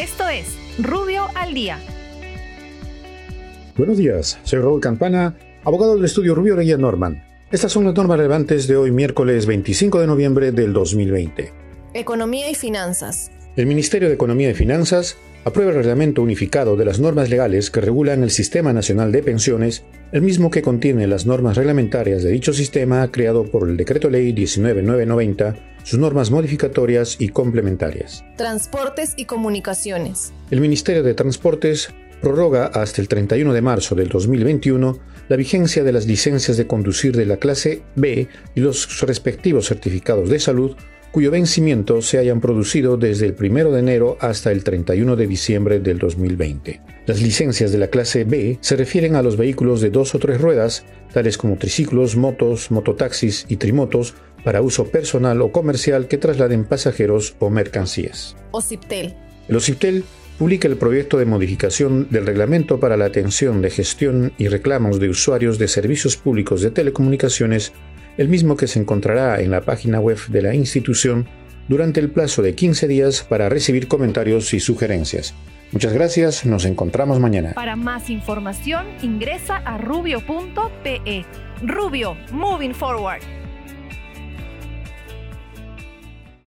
Esto es Rubio al Día. Buenos días, soy Raúl Campana, abogado del estudio Rubio Reyes Norman. Estas son las normas relevantes de hoy miércoles 25 de noviembre del 2020. Economía y finanzas. El Ministerio de Economía y Finanzas aprueba el reglamento unificado de las normas legales que regulan el Sistema Nacional de Pensiones, el mismo que contiene las normas reglamentarias de dicho sistema creado por el Decreto Ley 19990, sus normas modificatorias y complementarias. Transportes y comunicaciones. El Ministerio de Transportes prorroga hasta el 31 de marzo del 2021 la vigencia de las licencias de conducir de la clase B y los respectivos certificados de salud cuyo vencimiento se hayan producido desde el 1 de enero hasta el 31 de diciembre del 2020. Las licencias de la clase B se refieren a los vehículos de dos o tres ruedas, tales como triciclos, motos, mototaxis y trimotos, para uso personal o comercial que trasladen pasajeros o mercancías. OCIPTEL. El OCIPTEL publica el proyecto de modificación del reglamento para la atención de gestión y reclamos de usuarios de servicios públicos de telecomunicaciones el mismo que se encontrará en la página web de la institución durante el plazo de 15 días para recibir comentarios y sugerencias. Muchas gracias, nos encontramos mañana. Para más información ingresa a rubio.pe. Rubio, moving forward.